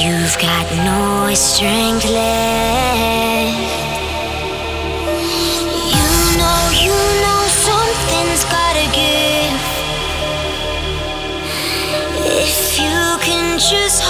you've got no strength left. You know, you know something's gotta give. If you can just